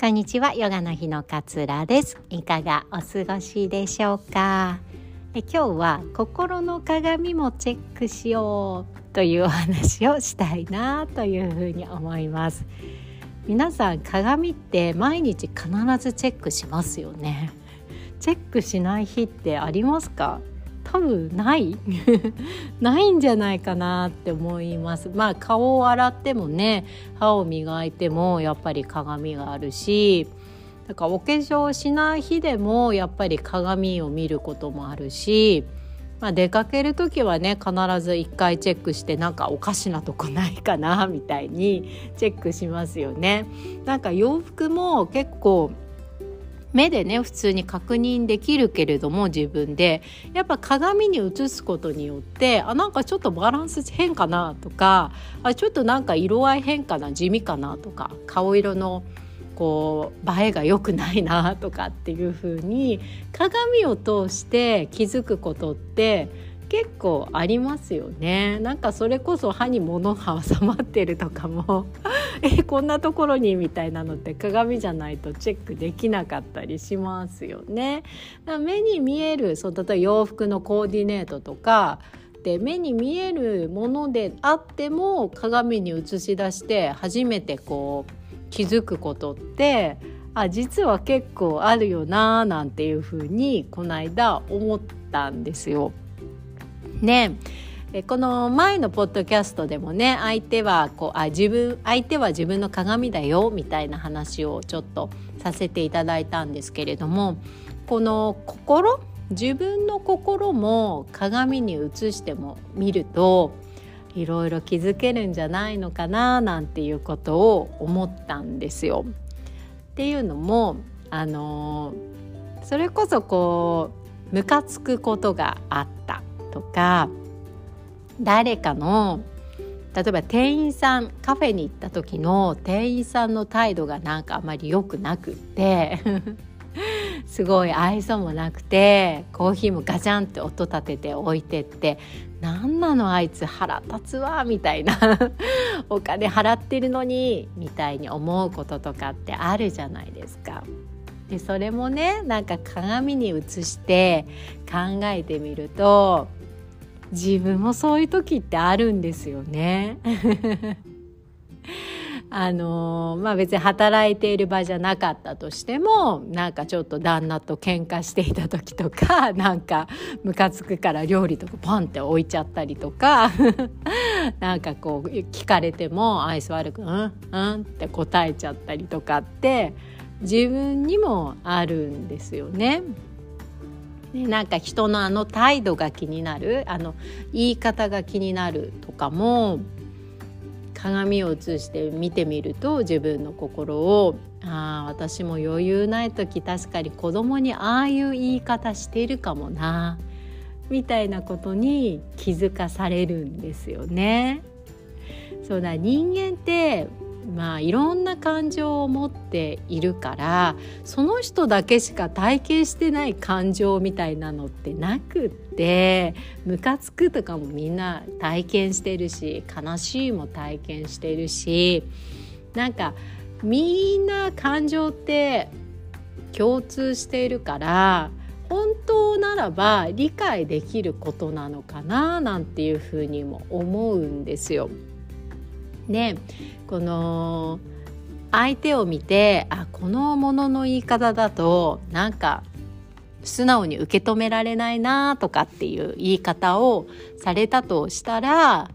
こんにちは。ヨガの日の勝浦です。いかがお過ごしでしょうか？え今日は心の鏡もチェックしようというお話をしたいなというふうに思います。皆さん鏡って毎日必ずチェックしますよね。チェックしない日ってありますか？多分ない ないんじゃないかなって思いますまあ顔を洗ってもね歯を磨いてもやっぱり鏡があるしだかお化粧しない日でもやっぱり鏡を見ることもあるし、まあ、出かける時はね必ず一回チェックしてなんかおかしなとこないかなみたいにチェックしますよね。なんか洋服も結構目でね普通に確認できるけれども自分で。やっぱ鏡に映すことによってあなんかちょっとバランス変かなとかあちょっとなんか色合い変かな地味かなとか顔色のこう映えが良くないなとかっていう風に鏡を通して気づくことって結構ありますよねなんかそれこそ歯に物が挟まってるとかも えこんなところにみたいなのって鏡じゃないとチェックできなかったりしますよね。目に見えるそう例えば洋服のコーディネートとかで目に見えるものであっても鏡に映し出して初めてこう気づくことってあ実は結構あるよなーなんていうふうにこの間思ったんですよ。ねこの前のポッドキャストでもね相手はこうあ自分相手は自分の鏡だよみたいな話をちょっとさせていただいたんですけれどもこの心自分の心も鏡に映しても見るといろいろ気づけるんじゃないのかななんていうことを思ったんですよ。っていうのもあのそれこそこうムカつくことがあっとか誰かの例えば店員さんカフェに行った時の店員さんの態度がなんかあまり良くなくって すごい愛想もなくてコーヒーもガチャンって音立てて置いてって何なのあいつ腹立つわみたいな お金払ってるのにみたいに思うこととかってあるじゃないですか。でそれもねなんか鏡に映して考えてみると自分もそういう時ってあるんですよね。あのまあ別に働いている場じゃなかったとしてもなんかちょっと旦那と喧嘩していた時とか なんかムカつくから料理とかポンって置いちゃったりとか なんかこう聞かれても愛想悪く「うん？うん」って答えちゃったりとかって自分にもあるんですよね。ね、なんか人のあの態度が気になるあの言い方が気になるとかも鏡を映して見てみると自分の心をああ私も余裕ない時確かに子供にああいう言い方してるかもなみたいなことに気づかされるんですよね。そうだ人間ってまあいろんな感情を持っているからその人だけしか体験してない感情みたいなのってなくってムカつくとかもみんな体験してるし悲しいも体験してるしなんかみんな感情って共通しているから本当ならば理解できることなのかななんていうふうにも思うんですよ。ねこの相手を見てあこのものの言い方だとなんか素直に受け止められないなとかっていう言い方をされたとしたら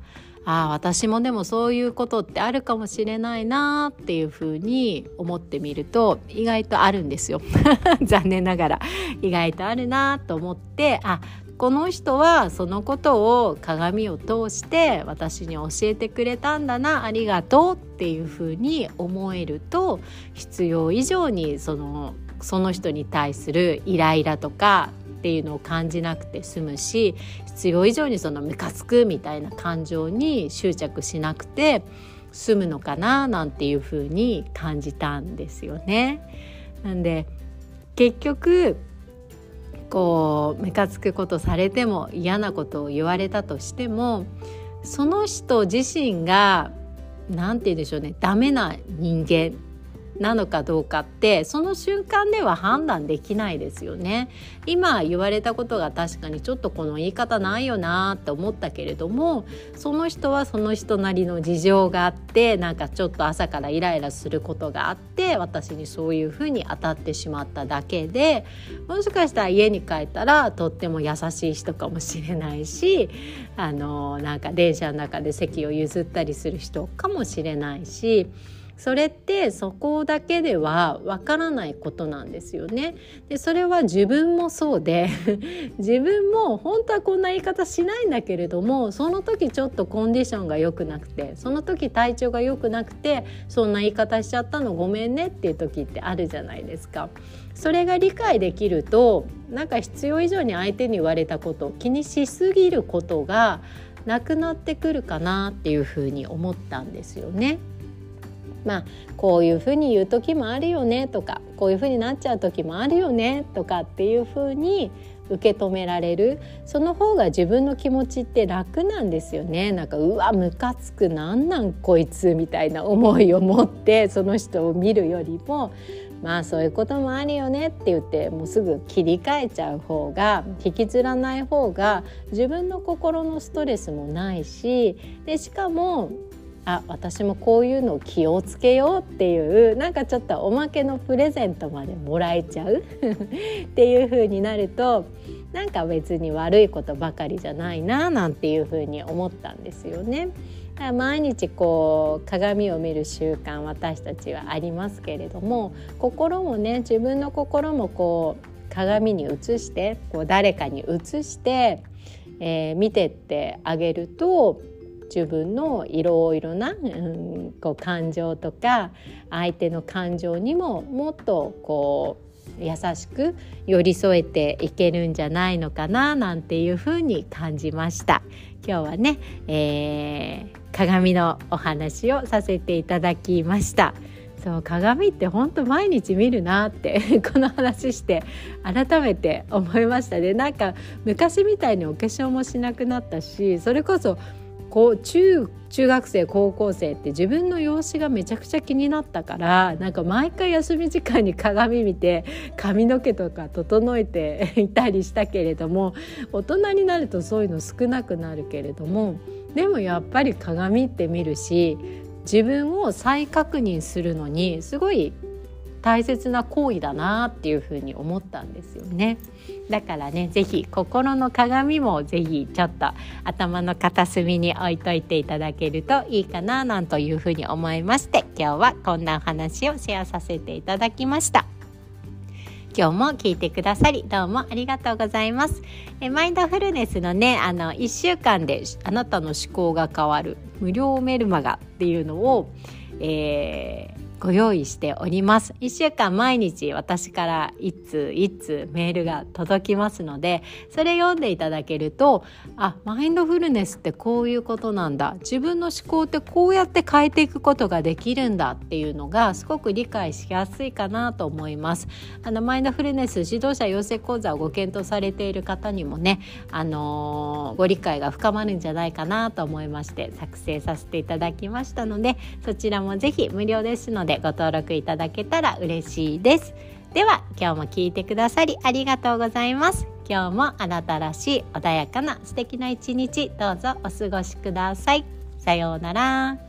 あ私もでもそういうことってあるかもしれないなっていうふうに思ってみると意外とあるんですよ。残念ながら。意外とあるなと思ってあこの人はそのことを鏡を通して私に教えてくれたんだなありがとうっていうふうに思えると必要以上にそのその人に対するイライラとかっていうのを感じなくて済むし必要以上にそのムカつくみたいな感情に執着しなくて済むのかななんていうふうに感じたんですよね。なんで結局こうムカつくことされても嫌なことを言われたとしてもその人自身が何て言うんでしょうねダメな人間。なのかどうかってその瞬間では判断できないですよね。今言われたことが確かにちょっとこの言い方ないよなって思ったけれどもその人はその人なりの事情があってなんかちょっと朝からイライラすることがあって私にそういうふうに当たってしまっただけでもしかしたら家に帰ったらとっても優しい人かもしれないしあのなんか電車の中で席を譲ったりする人かもしれないし。それってそこだけではわからないことなんですよね。でそれは自分もそうで 自分も本当はこんな言い方しないんだけれどもその時ちょっとコンディションが良くなくてその時体調が良くなくてそんな言い方しちゃったのごめんねっていう時ってあるじゃないですか。それが理解できるとなんか必要以上に相手に言われたこと気にしすぎることがなくなってくるかなっていうふうに思ったんですよね。まあこういうふうに言う時もあるよねとかこういうふうになっちゃう時もあるよねとかっていうふうに受け止められる。その方が自分の気持ちって楽なんですよね。なんかうわムカつくなんなんこいつみたいな思いを持ってその人を見るよりもまあそういうこともあるよねって言ってもうすぐ切り替えちゃう方が引きずらない方が自分の心のストレスもないしでしかもあ私もこういうのを気をつけようっていうなんかちょっとおまけのプレゼントまでもらえちゃう？っていう風になるとなんか別に悪いことばかりじゃないななんていう風に思ったんですよね。毎日こう鏡を見る習慣私たちはありますけれども心もね自分の心もこう鏡に映してこう誰かに映して、えー、見てってあげると自分のいろいろな、うん、こう感情とか相手の感情にももっとこう優しく寄り添えていけるんじゃないのかななんていうふうに感じました。今日はね、えー、鏡のお話をさせていただきました。そう鏡って本当毎日見るなって この話して改めて思いましたね。なんか昔みたいにお化粧もしなくなったしそれこそ中中学生高校生って自分の容姿がめちゃくちゃ気になったからなんか毎回休み時間に鏡見て髪の毛とか整えていたりしたけれども大人になるとそういうの少なくなるけれどもでもやっぱり鏡って見るし自分を再確認するのにすごい大切な行為だなっていうふうに思ったんですよね。だからね是非心の鏡も是非ちょっと頭の片隅に置いといていただけるといいかななんというふうに思いまして今日はこんなお話をシェアさせていただきました。今日も聞いてくださりどうもありがとうございます。えマインドフルネスのねあの1週間であなたの思考が変わる無料メルマガっていうのを、えーご用意しております。1週間毎日私から1通1通メールが届きますのでそれ読んでいただけるとあマインドフルネスってこういうことなんだ。自分の思考ってこうやって変えていくことができるんだっていうのがすごく理解しやすいかなと思います。あのマインドフルネス指導者養成講座をご検討されている方にもねあのー、ご理解が深まるんじゃないかなと思いまして作成させていただきましたのでそちらももぜひ無料ですのででご登録いただけたら嬉しいです。では今日も聞いてくださりありがとうございます。今日もあなたらしい穏やかな素敵な一日どうぞお過ごしください。さようなら。